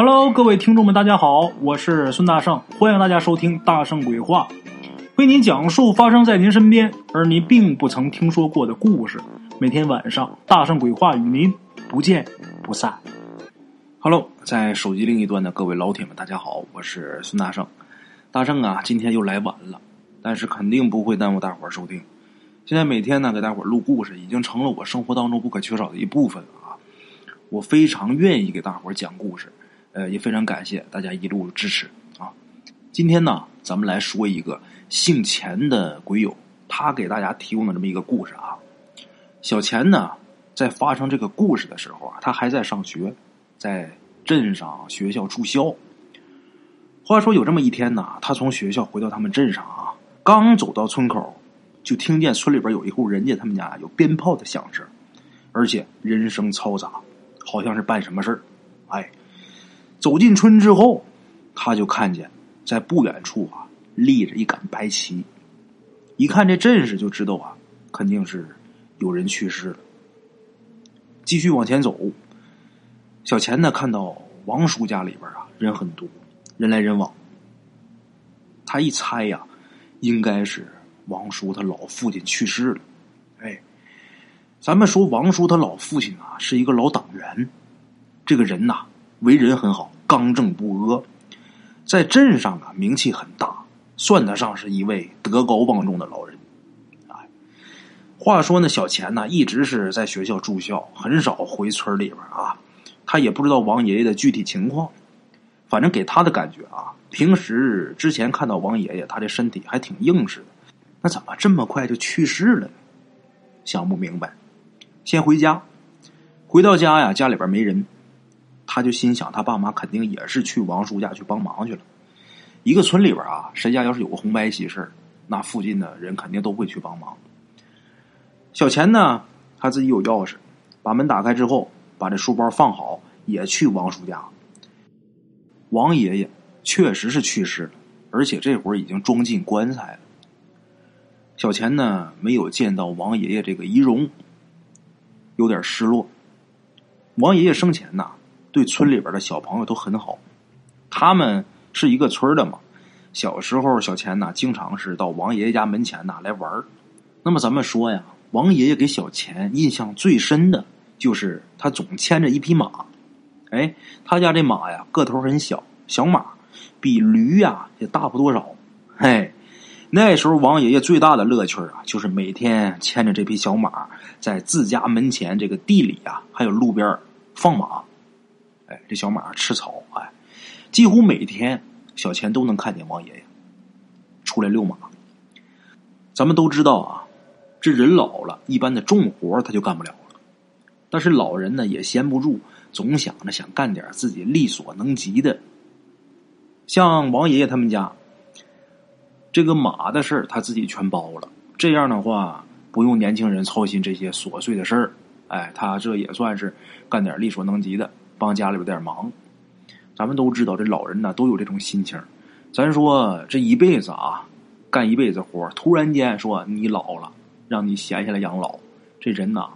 Hello，各位听众们，大家好，我是孙大圣，欢迎大家收听《大圣鬼话》，为您讲述发生在您身边而您并不曾听说过的故事。每天晚上，《大圣鬼话》与您不见不散。Hello，在手机另一端的各位老铁们，大家好，我是孙大圣。大圣啊，今天又来晚了，但是肯定不会耽误大伙儿收听。现在每天呢，给大伙儿录故事，已经成了我生活当中不可缺少的一部分了啊！我非常愿意给大伙儿讲故事。呃，也非常感谢大家一路支持啊！今天呢，咱们来说一个姓钱的鬼友，他给大家提供的这么一个故事啊。小钱呢，在发生这个故事的时候啊，他还在上学，在镇上学校住校。话说有这么一天呢，他从学校回到他们镇上啊，刚走到村口，就听见村里边有一户人家，他们家有鞭炮的响声，而且人声嘈杂，好像是办什么事儿，哎。走进村之后，他就看见在不远处啊立着一杆白旗，一看这阵势就知道啊肯定是有人去世了。继续往前走，小钱呢看到王叔家里边啊人很多，人来人往。他一猜呀，应该是王叔他老父亲去世了。哎，咱们说王叔他老父亲啊是一个老党员，这个人呐。为人很好，刚正不阿，在镇上啊名气很大，算得上是一位德高望重的老人。哎，话说呢，小钱呢一直是在学校住校，很少回村里边啊。他也不知道王爷爷的具体情况，反正给他的感觉啊，平时之前看到王爷爷，他这身体还挺硬实的，那怎么这么快就去世了呢？想不明白，先回家，回到家呀，家里边没人。他就心想，他爸妈肯定也是去王叔家去帮忙去了。一个村里边啊，谁家要是有个红白喜事那附近的人肯定都会去帮忙。小钱呢，他自己有钥匙，把门打开之后，把这书包放好，也去王叔家。王爷爷确实是去世了，而且这会儿已经装进棺材了。小钱呢，没有见到王爷爷这个遗容，有点失落。王爷爷生前呐。对村里边的小朋友都很好，他们是一个村的嘛。小时候，小钱呐，经常是到王爷爷家门前呐来玩那么咱们说呀，王爷爷给小钱印象最深的就是他总牵着一匹马。哎，他家这马呀个头很小，小马比驴呀也大不多少。嘿，那时候王爷爷最大的乐趣啊，就是每天牵着这匹小马，在自家门前这个地里啊，还有路边放马。哎，这小马吃草，哎，几乎每天小钱都能看见王爷爷出来遛马。咱们都知道啊，这人老了，一般的重活他就干不了了。但是老人呢也闲不住，总想着想干点自己力所能及的。像王爷爷他们家，这个马的事儿他自己全包了，这样的话不用年轻人操心这些琐碎的事儿。哎，他这也算是干点力所能及的。帮家里边点忙，咱们都知道这老人呢都有这种心情。咱说这一辈子啊，干一辈子活，突然间说你老了，让你闲下来养老，这人呐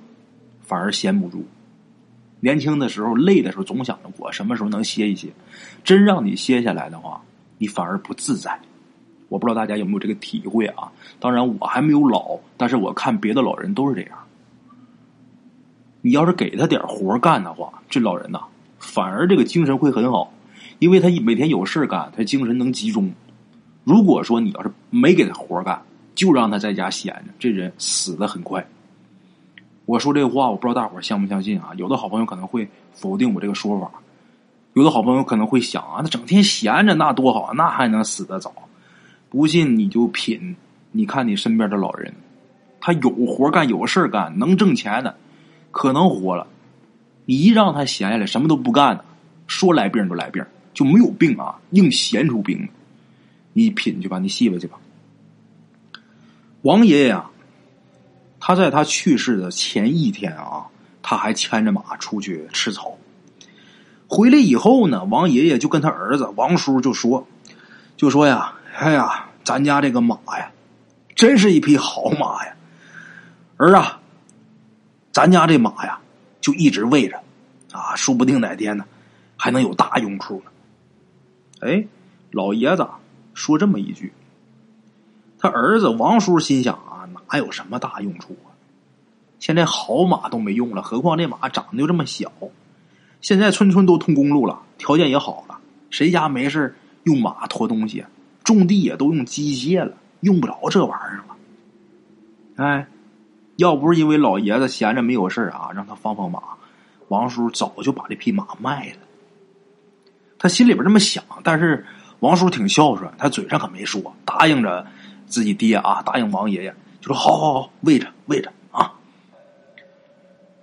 反而闲不住。年轻的时候累的时候，总想着我什么时候能歇一歇。真让你歇下来的话，你反而不自在。我不知道大家有没有这个体会啊？当然我还没有老，但是我看别的老人都是这样。你要是给他点活干的话，这老人呐。反而这个精神会很好，因为他每天有事干，他精神能集中。如果说你要是没给他活干，就让他在家闲着，这人死的很快。我说这话，我不知道大伙相不相信啊？有的好朋友可能会否定我这个说法，有的好朋友可能会想啊，那整天闲着那多好，那还能死得早？不信你就品，你看你身边的老人，他有活干，有事干，能挣钱的，可能活了。你一让他闲下来，什么都不干呢，说来病就来病，就没有病啊，硬闲出病。你品去吧，你细吧去吧。王爷爷啊，他在他去世的前一天啊，他还牵着马出去吃草。回来以后呢，王爷爷就跟他儿子王叔就说：“就说呀，哎呀，咱家这个马呀，真是一匹好马呀，儿啊，咱家这马呀。”就一直喂着，啊，说不定哪天呢，还能有大用处呢。哎，老爷子说这么一句，他儿子王叔心想啊，哪有什么大用处啊？现在好马都没用了，何况这马长得就这么小。现在村村都通公路了，条件也好了，谁家没事用马驮东西？种地也都用机械了，用不着这玩意儿了。哎，要不是因为老爷子闲着没有事啊，让他放放马，王叔早就把这匹马卖了。他心里边这么想，但是王叔挺孝顺，他嘴上可没说，答应着自己爹啊，答应王爷爷，就说好好好，喂着喂着啊。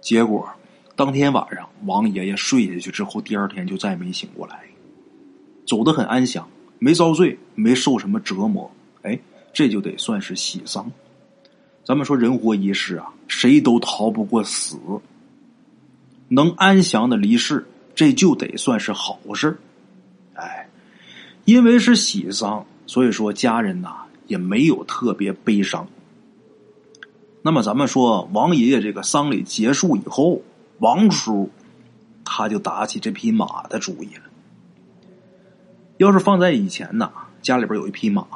结果当天晚上，王爷爷睡下去之后，第二天就再也没醒过来，走得很安详，没遭罪，没受什么折磨。哎，这就得算是喜丧。咱们说人活一世啊，谁都逃不过死，能安详的离世，这就得算是好事。哎，因为是喜丧，所以说家人呐也没有特别悲伤。那么咱们说王爷爷这个丧礼结束以后，王叔他就打起这匹马的主意了。要是放在以前呢，家里边有一匹马，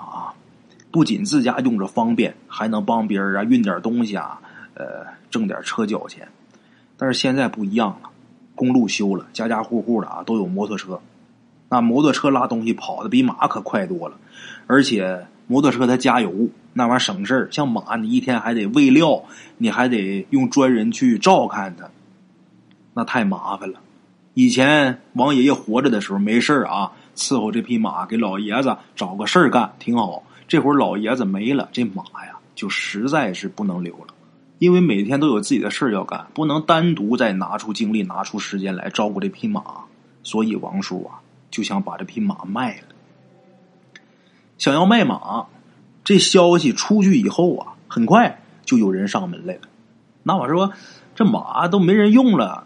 不仅自家用着方便，还能帮别人啊运点东西啊，呃，挣点车脚钱。但是现在不一样了，公路修了，家家户户的啊都有摩托车。那摩托车拉东西跑的比马可快多了，而且摩托车它加油那玩意儿省事儿。像马，你一天还得喂料，你还得用专人去照看它，那太麻烦了。以前王爷爷活着的时候没事啊，伺候这匹马，给老爷子找个事儿干，挺好。这会儿老爷子没了，这马呀就实在是不能留了，因为每天都有自己的事要干，不能单独再拿出精力、拿出时间来照顾这匹马。所以王叔啊。就想把这匹马卖了，想要卖马，这消息出去以后啊，很快就有人上门来了。那我说，这马都没人用了，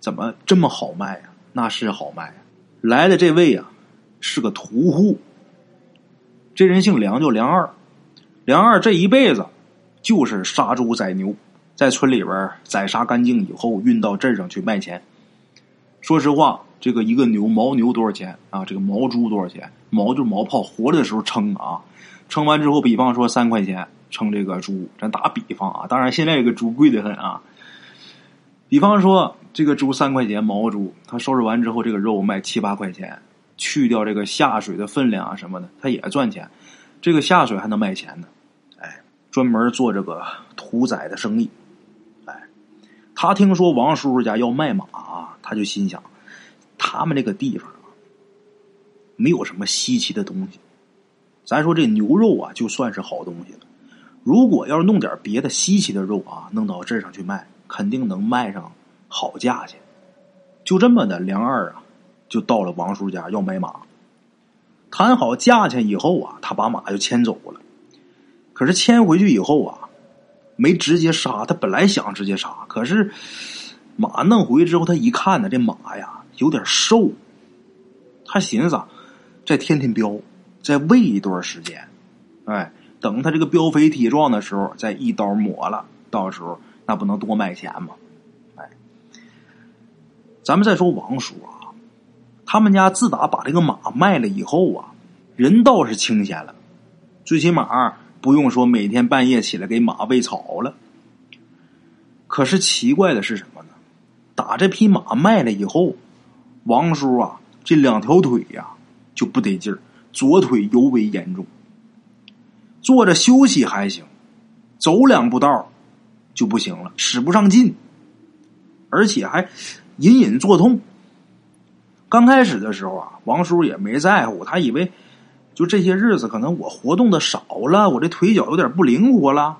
怎么这么好卖呀？那是好卖。来的这位啊，是个屠户，这人姓梁，叫梁二。梁二这一辈子就是杀猪宰牛，在村里边宰杀干净以后，运到镇上去卖钱。说实话。这个一个牛牦牛多少钱啊？这个牦猪多少钱？牦就是毛泡，活着的时候称啊，称完之后，比方说三块钱称这个猪，咱打比方啊。当然现在这个猪贵的很啊。比方说这个猪三块钱，毛猪，他收拾完之后，这个肉卖七八块钱，去掉这个下水的分量啊什么的，它也赚钱。这个下水还能卖钱呢，哎，专门做这个屠宰的生意。哎，他听说王叔叔家要卖马啊，他就心想。他们这个地方啊，没有什么稀奇的东西。咱说这牛肉啊，就算是好东西了。如果要是弄点别的稀奇的肉啊，弄到镇上去卖，肯定能卖上好价钱。就这么的，梁二啊，就到了王叔家要买马。谈好价钱以后啊，他把马就牵走了。可是牵回去以后啊，没直接杀。他本来想直接杀，可是马弄回去之后，他一看呢，这马呀。有点瘦，他寻思再添添膘，再喂一段时间，哎，等他这个膘肥体壮的时候，再一刀抹了，到时候那不能多卖钱吗？哎，咱们再说王叔啊，他们家自打把这个马卖了以后啊，人倒是清闲了，最起码不用说每天半夜起来给马喂草了。可是奇怪的是什么呢？打这匹马卖了以后。王叔啊，这两条腿呀就不得劲儿，左腿尤为严重。坐着休息还行，走两步道就不行了，使不上劲，而且还隐隐作痛。刚开始的时候啊，王叔也没在乎，他以为就这些日子可能我活动的少了，我这腿脚有点不灵活了。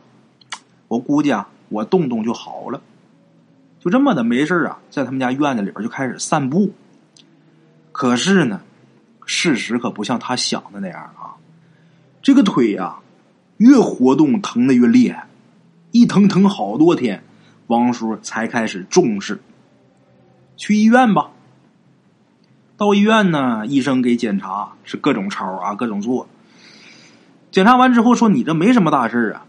我估计啊，我动动就好了。就这么的没事啊，在他们家院子里边就开始散步。可是呢，事实可不像他想的那样啊！这个腿呀，越活动疼的越厉害，一疼疼好多天，王叔才开始重视，去医院吧。到医院呢，医生给检查是各种超啊，各种做。检查完之后说：“你这没什么大事啊。”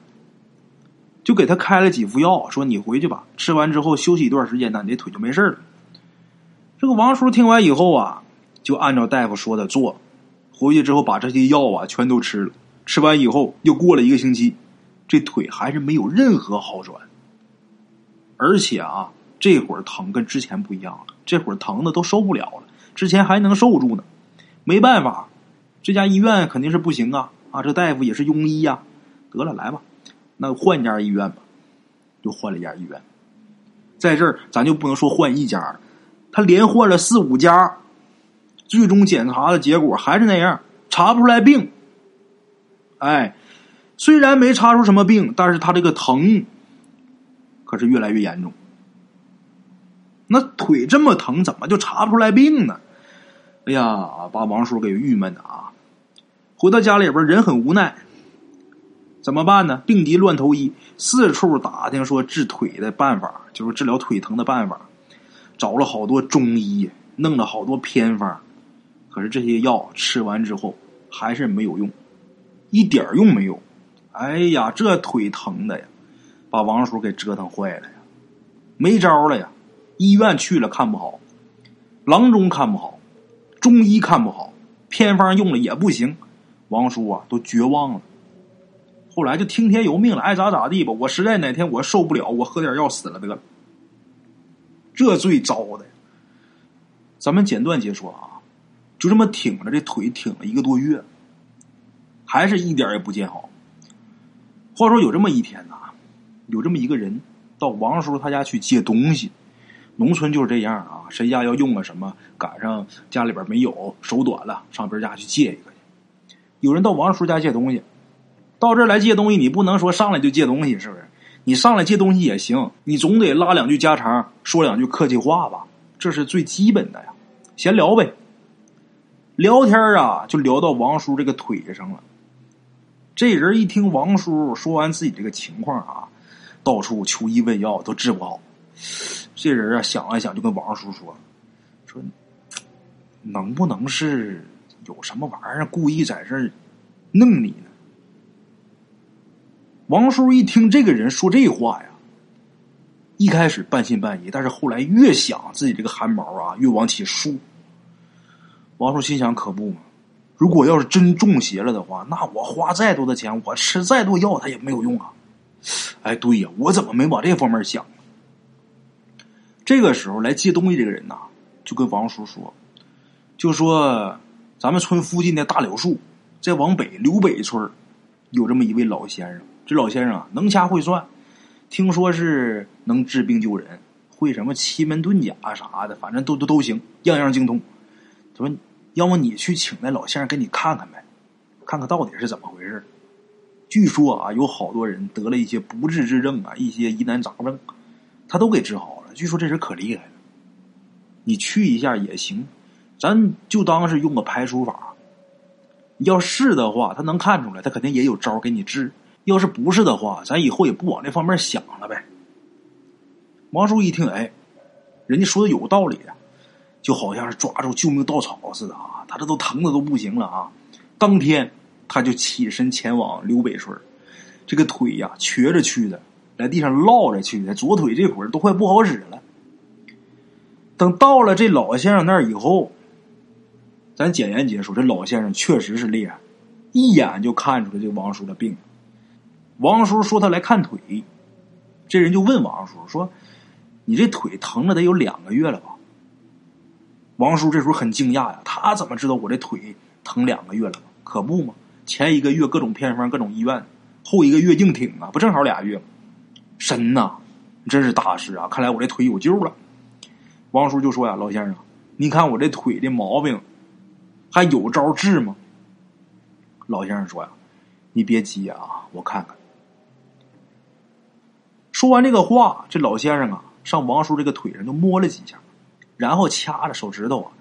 就给他开了几副药，说：“你回去吧，吃完之后休息一段时间，那你这腿就没事了。”这个王叔听完以后啊，就按照大夫说的做，回去之后把这些药啊全都吃了。吃完以后，又过了一个星期，这腿还是没有任何好转，而且啊，这会儿疼跟之前不一样了，这会儿疼的都受不了了，之前还能受住呢。没办法，这家医院肯定是不行啊！啊，这大夫也是庸医呀。得了，来吧，那换家医院吧，就换了一家医院。在这儿，咱就不能说换一家，他连换了四五家，最终检查的结果还是那样，查不出来病。哎，虽然没查出什么病，但是他这个疼可是越来越严重。那腿这么疼，怎么就查不出来病呢？哎呀，把王叔给郁闷的啊！回到家里边，人很无奈，怎么办呢？病急乱投医，四处打听说治腿的办法，就是治疗腿疼的办法，找了好多中医，弄了好多偏方，可是这些药吃完之后还是没有用，一点用没有。哎呀，这腿疼的呀，把王叔给折腾坏了呀，没招了呀！医院去了看不好，郎中看不好。中医看不好，偏方用了也不行，王叔啊都绝望了。后来就听天由命了，爱咋咋地吧。我实在哪天我受不了，我喝点药死了得了。这最糟的。咱们简短解说啊，就这么挺着这腿挺了一个多月，还是一点也不见好。话说有这么一天呐，有这么一个人到王叔他家去借东西。农村就是这样啊，谁家要用个什么，赶上家里边没有，手短了，上别人家去借一个去。有人到王叔家借东西，到这儿来借东西，你不能说上来就借东西，是不是？你上来借东西也行，你总得拉两句家常，说两句客气话吧，这是最基本的呀。闲聊呗，聊天啊，就聊到王叔这个腿上了。这人一听王叔说完自己这个情况啊，到处求医问药都治不好。这人啊，想了想，就跟王叔说：“说能不能是有什么玩意儿故意在这弄你呢？”王叔一听这个人说这话呀，一开始半信半疑，但是后来越想自己这个汗毛啊越往起竖。王叔心想：可不嘛，如果要是真中邪了的话，那我花再多的钱，我吃再多药，他也没有用啊！哎，对呀，我怎么没往这方面想？这个时候来借东西这个人呐，就跟王叔说，就说咱们村附近的大柳树，再往北刘北村有这么一位老先生。这老先生啊，能掐会算，听说是能治病救人，会什么奇门遁甲啥的，反正都都都行，样样精通。他说：“要么你去请那老先生给你看看呗，看看到底是怎么回事。”据说啊，有好多人得了一些不治之症啊，一些疑难杂症，他都给治好了。据说这人可厉害了，你去一下也行，咱就当是用个排除法。要是的话，他能看出来，他肯定也有招给你治；要是不是的话，咱以后也不往这方面想了呗。王叔一听，哎，人家说的有道理呀，就好像是抓住救命稻草似的啊！他这都疼的都不行了啊！当天他就起身前往刘北村，这个腿呀瘸着去的。在地上落着去的，左腿这会儿都快不好使了。等到了这老先生那儿以后，咱简言结束，这老先生确实是厉害，一眼就看出来这王叔的病。王叔说他来看腿，这人就问王叔说：“你这腿疼了得有两个月了吧？”王叔这时候很惊讶呀，他怎么知道我这腿疼两个月了？可不嘛，前一个月各种偏方、各种医院，后一个月硬挺啊，不正好俩月吗？神呐，真是大事啊！看来我这腿有救了。王叔就说呀：“老先生，你看我这腿的毛病，还有招治吗？”老先生说呀：“你别急啊，我看看。”说完这个话，这老先生啊，上王叔这个腿上就摸了几下，然后掐着手指头啊，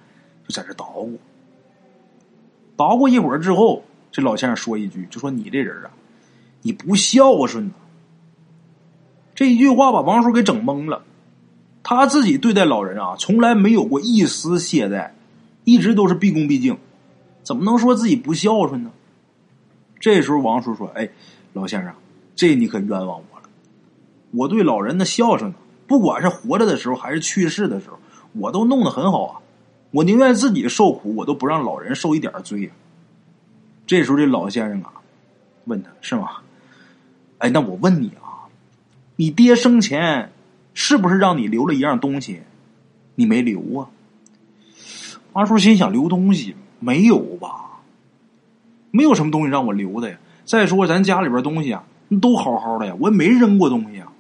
就在这捣鼓。捣鼓一会儿之后，这老先生说一句：“就说你这人啊，你不孝顺呐。”这一句话把王叔给整懵了，他自己对待老人啊，从来没有过一丝懈怠，一直都是毕恭毕敬，怎么能说自己不孝顺呢？这时候王叔说：“哎，老先生，这你可冤枉我了。我对老人的孝顺，不管是活着的时候还是去世的时候，我都弄得很好啊，我宁愿自己受苦，我都不让老人受一点罪。这时候这老先生啊，问他是吗？哎，那我问你啊，你爹生前是不是让你留了一样东西？你没留啊？阿叔心想：留东西没有吧？没有什么东西让我留的呀。再说咱家里边东西啊，都好好的呀，我也没扔过东西啊。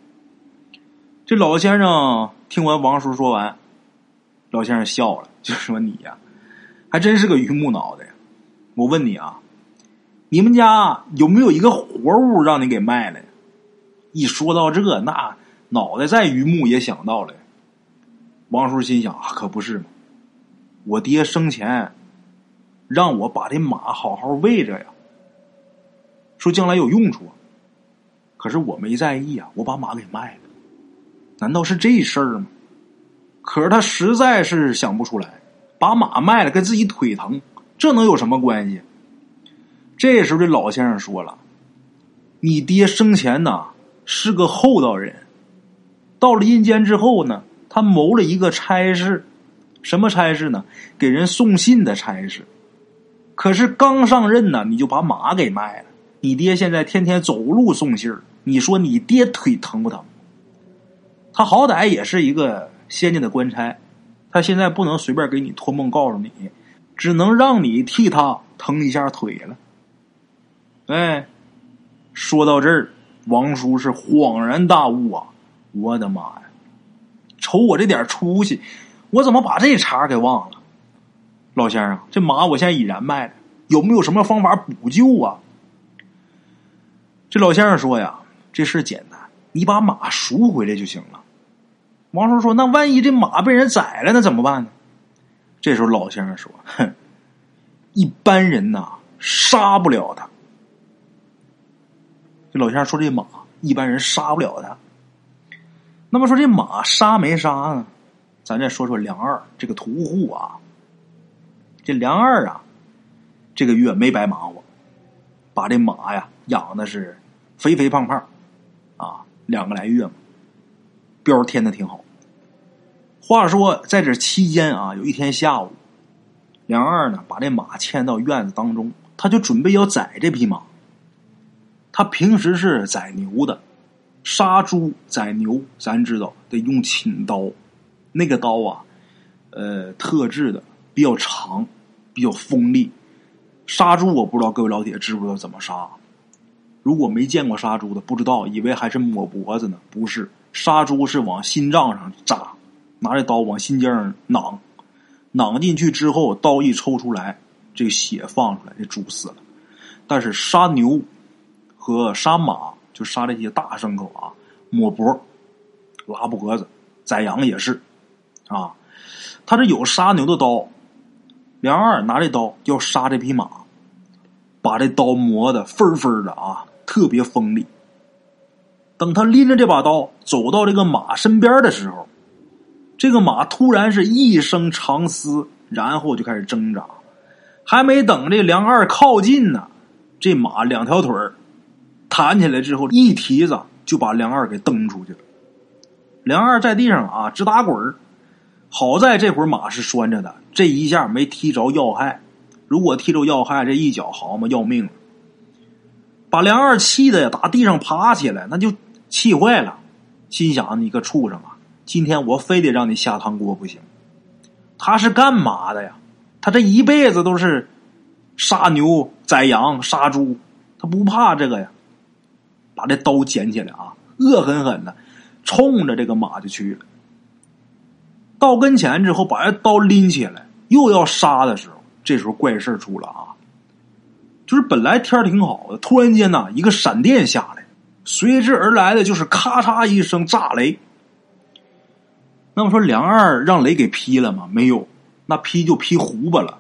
这老先生听完王叔说完，老先生笑了，就说：“你呀，还真是个榆木脑袋。我问你啊，你们家有没有一个活物让你给卖了？”一说到这，那脑袋再榆木也想到了。王叔心想：“可不是嘛，我爹生前让我把这马好好喂着呀，说将来有用处。可是我没在意啊，我把马给卖了。”难道是这事儿吗？可是他实在是想不出来，把马卖了跟自己腿疼，这能有什么关系？这时候这老先生说了：“你爹生前呐是个厚道人，到了阴间之后呢，他谋了一个差事，什么差事呢？给人送信的差事。可是刚上任呢，你就把马给卖了。你爹现在天天走路送信儿，你说你爹腿疼不疼？”他好歹也是一个先进的官差，他现在不能随便给你托梦告诉你，只能让你替他疼一下腿了。哎，说到这儿，王叔是恍然大悟啊！我的妈呀，瞅我这点出息，我怎么把这茬给忘了？老先生，这马我现在已然卖了，有没有什么方法补救啊？这老先生说呀，这事简单，你把马赎回来就行了。王叔说：“那万一这马被人宰了，那怎么办呢？”这时候老先生说：“哼，一般人呐杀不了他。”这老乡说：“这马一般人杀不了他。”那么说这马杀没杀呢？咱再说说梁二这个屠户啊。这梁二啊，这个月没白忙活，把这马呀养的是肥肥胖胖，啊，两个来月嘛，膘添的挺好。话说，在这期间啊，有一天下午，梁二呢把这马牵到院子当中，他就准备要宰这匹马。他平时是宰牛的，杀猪宰牛，咱知道得用寝刀，那个刀啊，呃，特制的，比较长，比较锋利。杀猪我不知道各位老铁知不知道怎么杀？如果没见过杀猪的，不知道，以为还是抹脖子呢，不是，杀猪是往心脏上扎。拿着刀往心尖上攮，攮进去之后，刀一抽出来，这个血放出来，这猪死了。但是杀牛和杀马，就杀这些大牲口啊，抹脖、拉脖子，宰羊也是啊。他这有杀牛的刀，梁二拿这刀要杀这匹马，把这刀磨的分分的啊，特别锋利。等他拎着这把刀走到这个马身边的时候。这个马突然是一声长嘶，然后就开始挣扎。还没等这梁二靠近呢，这马两条腿弹起来之后，一蹄子就把梁二给蹬出去了。梁二在地上啊直打滚好在这会儿马是拴着的，这一下没踢着要害。如果踢着要害，这一脚好嘛要命了。把梁二气的呀，打地上爬起来，那就气坏了，心想：你个畜生啊！今天我非得让你下汤锅不行。他是干嘛的呀？他这一辈子都是杀牛、宰羊、杀猪，他不怕这个呀。把这刀捡起来啊，恶狠狠的冲着这个马就去了。到跟前之后，把这刀拎起来，又要杀的时候，这时候怪事出了啊！就是本来天挺好的，突然间呢，一个闪电下来，随之而来的就是咔嚓一声炸雷。那么说梁二让雷给劈了吗？没有，那劈就劈胡巴了。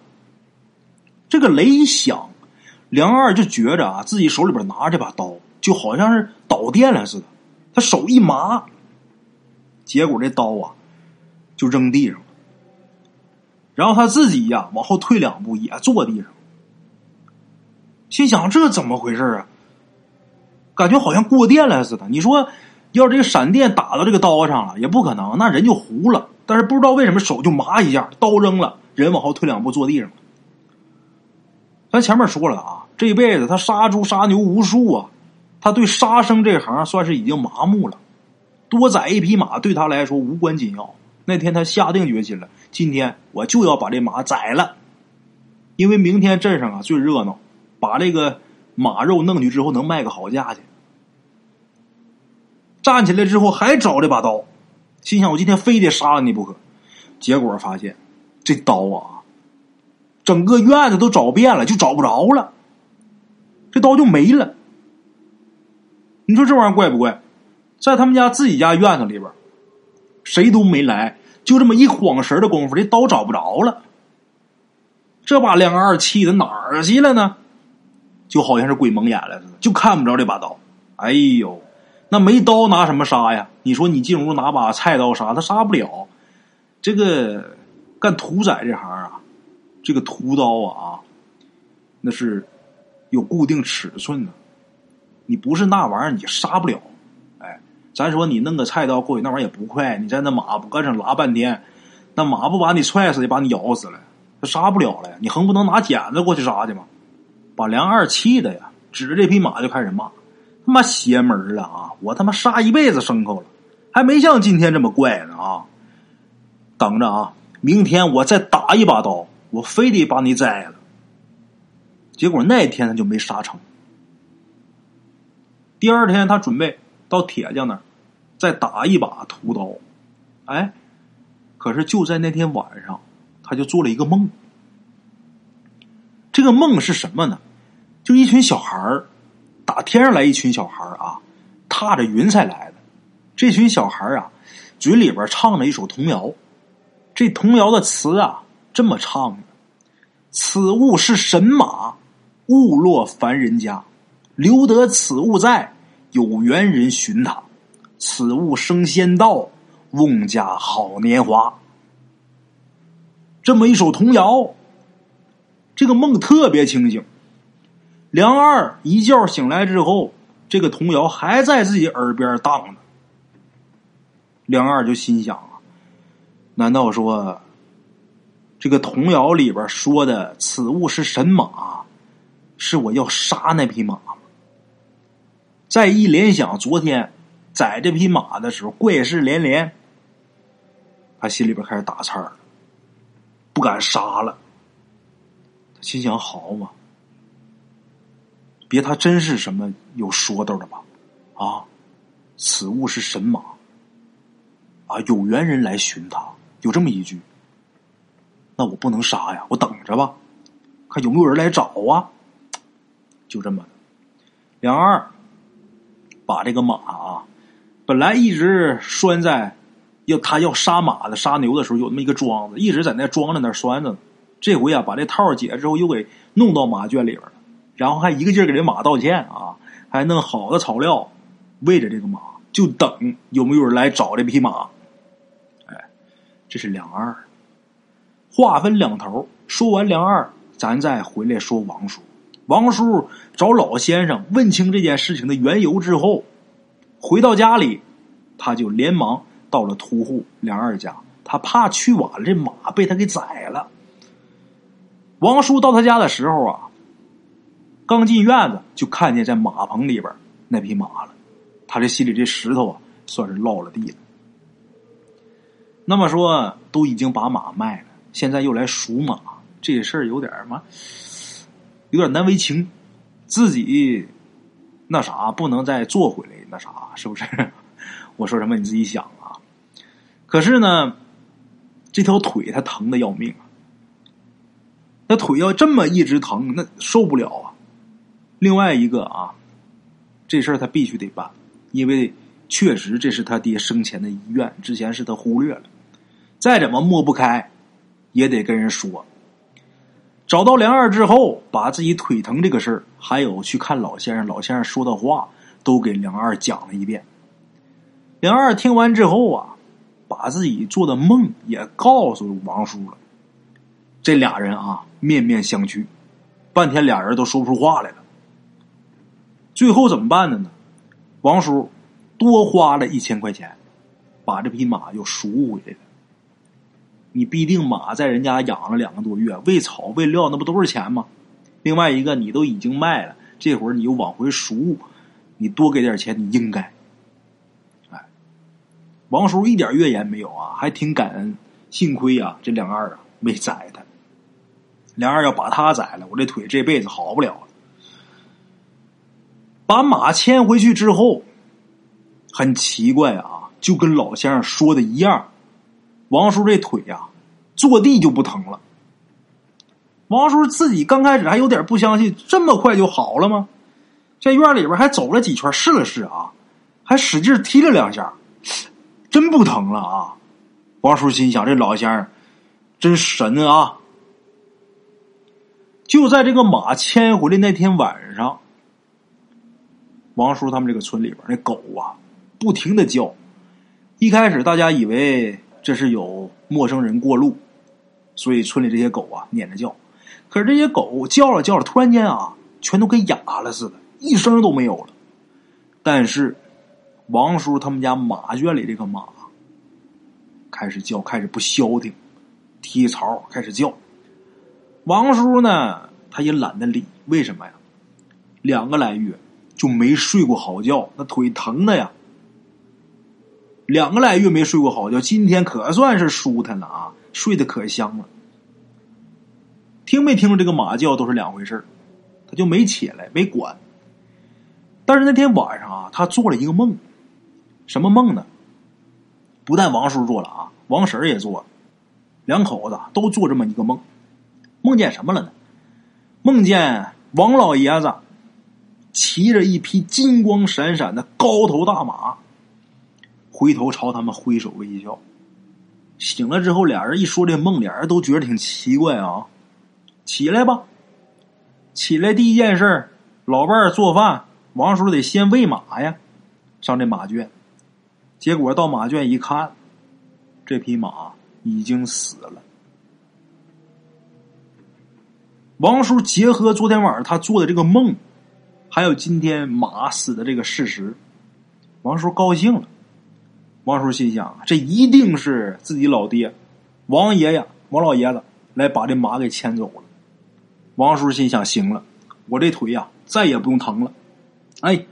这个雷一响，梁二就觉着啊，自己手里边拿着这把刀，就好像是导电了似的。他手一麻，结果这刀啊就扔地上了。然后他自己呀往后退两步，也坐地上，心想这怎么回事啊？感觉好像过电了似的。你说？要这个闪电打到这个刀上了，也不可能，那人就糊了。但是不知道为什么手就麻一下，刀扔了，人往后退两步坐地上了。咱前面说了啊，这辈子他杀猪杀牛无数啊，他对杀生这行算是已经麻木了。多宰一匹马对他来说无关紧要。那天他下定决心了，今天我就要把这马宰了，因为明天镇上啊最热闹，把这个马肉弄去之后能卖个好价钱。站起来之后还找这把刀，心想我今天非得杀了你不可。结果发现这刀啊，整个院子都找遍了，就找不着了。这刀就没了。你说这玩意儿怪不怪？在他们家自己家院子里边，谁都没来，就这么一晃神的功夫，这刀找不着了。这把梁二气的哪儿去了呢？就好像是鬼蒙眼了似的，就看不着这把刀。哎呦！那没刀拿什么杀呀？你说你进屋拿把菜刀杀，他杀不了。这个干屠宰这行啊，这个屠刀啊，那是有固定尺寸的。你不是那玩意儿，你杀不了。哎，咱说你弄个菜刀过去，那玩意儿也不快。你在那马不跟上拉半天，那马不把你踹死，也把你咬死了，他杀不了了呀。你横不能拿剪子过去杀去吗？把梁二气的呀，指着这匹马就开始骂。他妈邪门了啊！我他妈杀一辈子牲口了，还没像今天这么怪呢啊！等着啊，明天我再打一把刀，我非得把你宰了。结果那天他就没杀成。第二天他准备到铁匠那儿再打一把屠刀，哎，可是就在那天晚上，他就做了一个梦。这个梦是什么呢？就一群小孩儿。打天上来一群小孩啊，踏着云彩来的。这群小孩啊，嘴里边唱着一首童谣。这童谣的词啊，这么唱的：“此物是神马，误落凡人家。留得此物在，有缘人寻他。此物升仙道，翁家好年华。”这么一首童谣，这个梦特别清醒。梁二一觉醒来之后，这个童谣还在自己耳边荡呢。梁二就心想啊，难道说这个童谣里边说的“此物是神马”，是我要杀那匹马吗？再一联想昨天宰这匹马的时候，怪事连连，他心里边开始打颤了，不敢杀了。他心想：好嘛。别他真是什么有说道的吧？啊，此物是神马啊，有缘人来寻他，有这么一句。那我不能杀呀，我等着吧，看有没有人来找啊。就这么，梁二把这个马啊，本来一直拴在要他要杀马的杀牛的时候有那么一个桩子，一直在那桩子那拴着呢。这回啊，把这套解了之后，又给弄到马圈里边了。然后还一个劲儿给这马道歉啊，还弄好的草料喂着这个马，就等有没有人来找这匹马。哎，这是梁二，话分两头。说完梁二，咱再回来说王叔。王叔找老先生问清这件事情的缘由之后，回到家里，他就连忙到了屠户梁二家，他怕去晚了这马被他给宰了。王叔到他家的时候啊。刚进院子，就看见在马棚里边那匹马了。他这心里这石头啊，算是落了地了。那么说，都已经把马卖了，现在又来赎马，这事儿有点什么，有点难为情。自己那啥，不能再做回来，那啥，是不是？我说什么你自己想啊。可是呢，这条腿他疼的要命啊。那腿要这么一直疼，那受不了啊。另外一个啊，这事儿他必须得办，因为确实这是他爹生前的遗愿，之前是他忽略了。再怎么抹不开，也得跟人说。找到梁二之后，把自己腿疼这个事儿，还有去看老先生，老先生说的话，都给梁二讲了一遍。梁二听完之后啊，把自己做的梦也告诉王叔了。这俩人啊，面面相觑，半天俩人都说不出话来了。最后怎么办的呢？王叔多花了一千块钱，把这匹马又赎回来了。你必定马在人家养了两个多月，喂草喂料那不都是钱吗？另外一个你都已经卖了，这会儿你又往回赎，你多给点钱你应该。哎，王叔一点怨言没有啊，还挺感恩，幸亏啊这两二啊没宰他，两二要把他宰了，我这腿这辈子好不了了。把马牵回去之后，很奇怪啊，就跟老先生说的一样，王叔这腿呀，坐地就不疼了。王叔自己刚开始还有点不相信，这么快就好了吗？在院里边还走了几圈，试了试啊，还使劲踢了两下，真不疼了啊！王叔心想：这老先生真神啊！就在这个马牵回来那天晚上。王叔他们这个村里边那狗啊，不停的叫。一开始大家以为这是有陌生人过路，所以村里这些狗啊撵着叫。可是这些狗叫了叫了，突然间啊，全都跟哑了似的，一声都没有了。但是王叔他们家马圈里这个马开始叫，开始不消停，踢槽开始叫。王叔呢，他也懒得理，为什么呀？两个来月。就没睡过好觉，那腿疼的呀。两个来月没睡过好觉，今天可算是舒坦了啊，睡得可香了。听没听这个马叫都是两回事他就没起来，没管。但是那天晚上啊，他做了一个梦，什么梦呢？不但王叔做了啊，王婶也做了，两口子都做这么一个梦。梦见什么了呢？梦见王老爷子。骑着一匹金光闪闪的高头大马，回头朝他们挥手微笑。醒了之后，俩人一说这梦，俩人都觉得挺奇怪啊。起来吧，起来第一件事老伴儿做饭，王叔得先喂马呀。上这马圈，结果到马圈一看，这匹马已经死了。王叔结合昨天晚上他做的这个梦。还有今天马死的这个事实，王叔高兴了。王叔心想：这一定是自己老爹王爷爷、王老爷子来把这马给牵走了。王叔心想：行了，我这腿呀再也不用疼了。哎，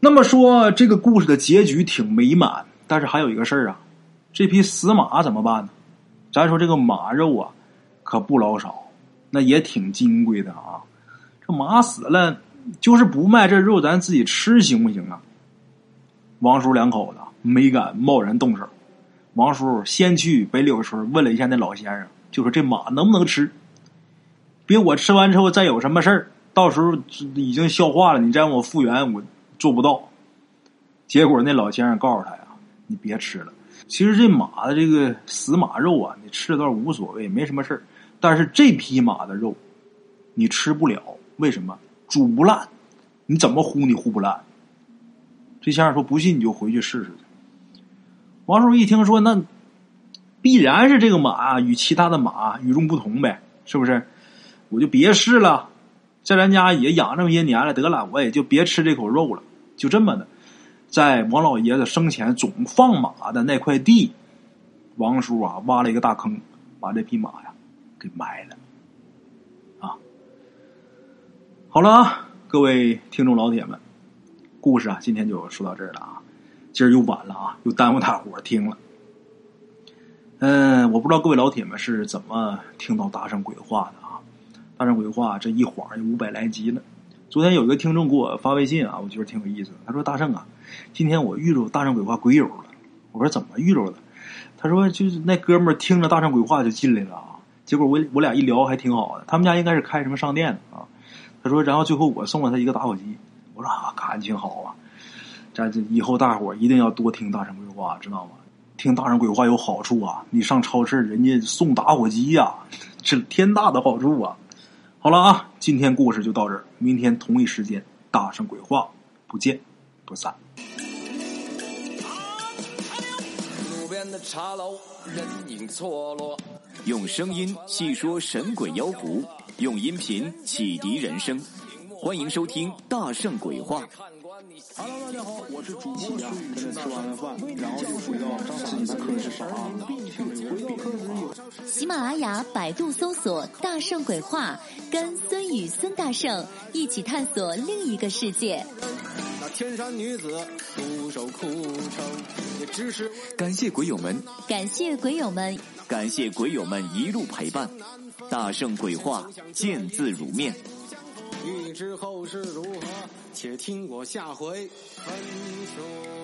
那么说这个故事的结局挺美满，但是还有一个事儿啊，这匹死马怎么办呢？咱说这个马肉啊，可不老少，那也挺金贵的啊。这马死了，就是不卖这肉，咱自己吃行不行啊？王叔两口子没敢贸然动手。王叔先去北柳村问了一下那老先生，就说这马能不能吃？别我吃完之后再有什么事儿，到时候已经消化了，你再让我复原，我做不到。结果那老先生告诉他呀：“你别吃了。其实这马的这个死马肉啊，你吃了倒无所谓，没什么事儿。但是这匹马的肉，你吃不了。”为什么煮不烂？你怎么烀你烀不烂？这先生说：“不信你就回去试试去。”王叔一听说，那必然是这个马与其他的马与众不同呗，是不是？我就别试了，在咱家也养这么些年了，得了，我也就别吃这口肉了。就这么的，在王老爷子生前总放马的那块地，王叔啊挖了一个大坑，把这匹马呀给埋了。啊好了啊，各位听众老铁们，故事啊，今天就说到这儿了啊。今儿又晚了啊，又耽误大伙儿听了。嗯，我不知道各位老铁们是怎么听到大圣鬼话的啊？大圣鬼话这一晃就五百来集了。昨天有一个听众给我发微信啊，我觉得挺有意思的。他说：“大圣啊，今天我遇着大圣鬼话鬼友了。”我说：“怎么遇着了？”他说：“就是那哥们儿听着大圣鬼话就进来了啊。结果我我俩一聊还挺好的，他们家应该是开什么商店的啊。”他说：“然后最后我送了他一个打火机。”我说：“啊，感情好啊！这这以后大伙一定要多听大圣鬼话，知道吗？听大圣鬼话有好处啊！你上超市，人家送打火机呀，这天大的好处啊！好了啊，今天故事就到这儿，明天同一时间大圣鬼话不见不散。”路边的茶楼，人影错落，用声音细说神鬼妖狐。用音频启迪人生，欢迎收听《大圣鬼话》。Hello，大家好，我是主播呀。跟着吃完了饭，然后就回到自己的课室上啊。回到课室有喜马拉雅、百度搜索“大圣鬼话”，跟孙宇、孙大圣一起探索另一个世界。那天山女子独守空城，也只是感谢鬼友们，感谢鬼友们，感谢鬼友们一路陪伴。大圣鬼话，见字如面。欲知后事如何，且听我下回分说。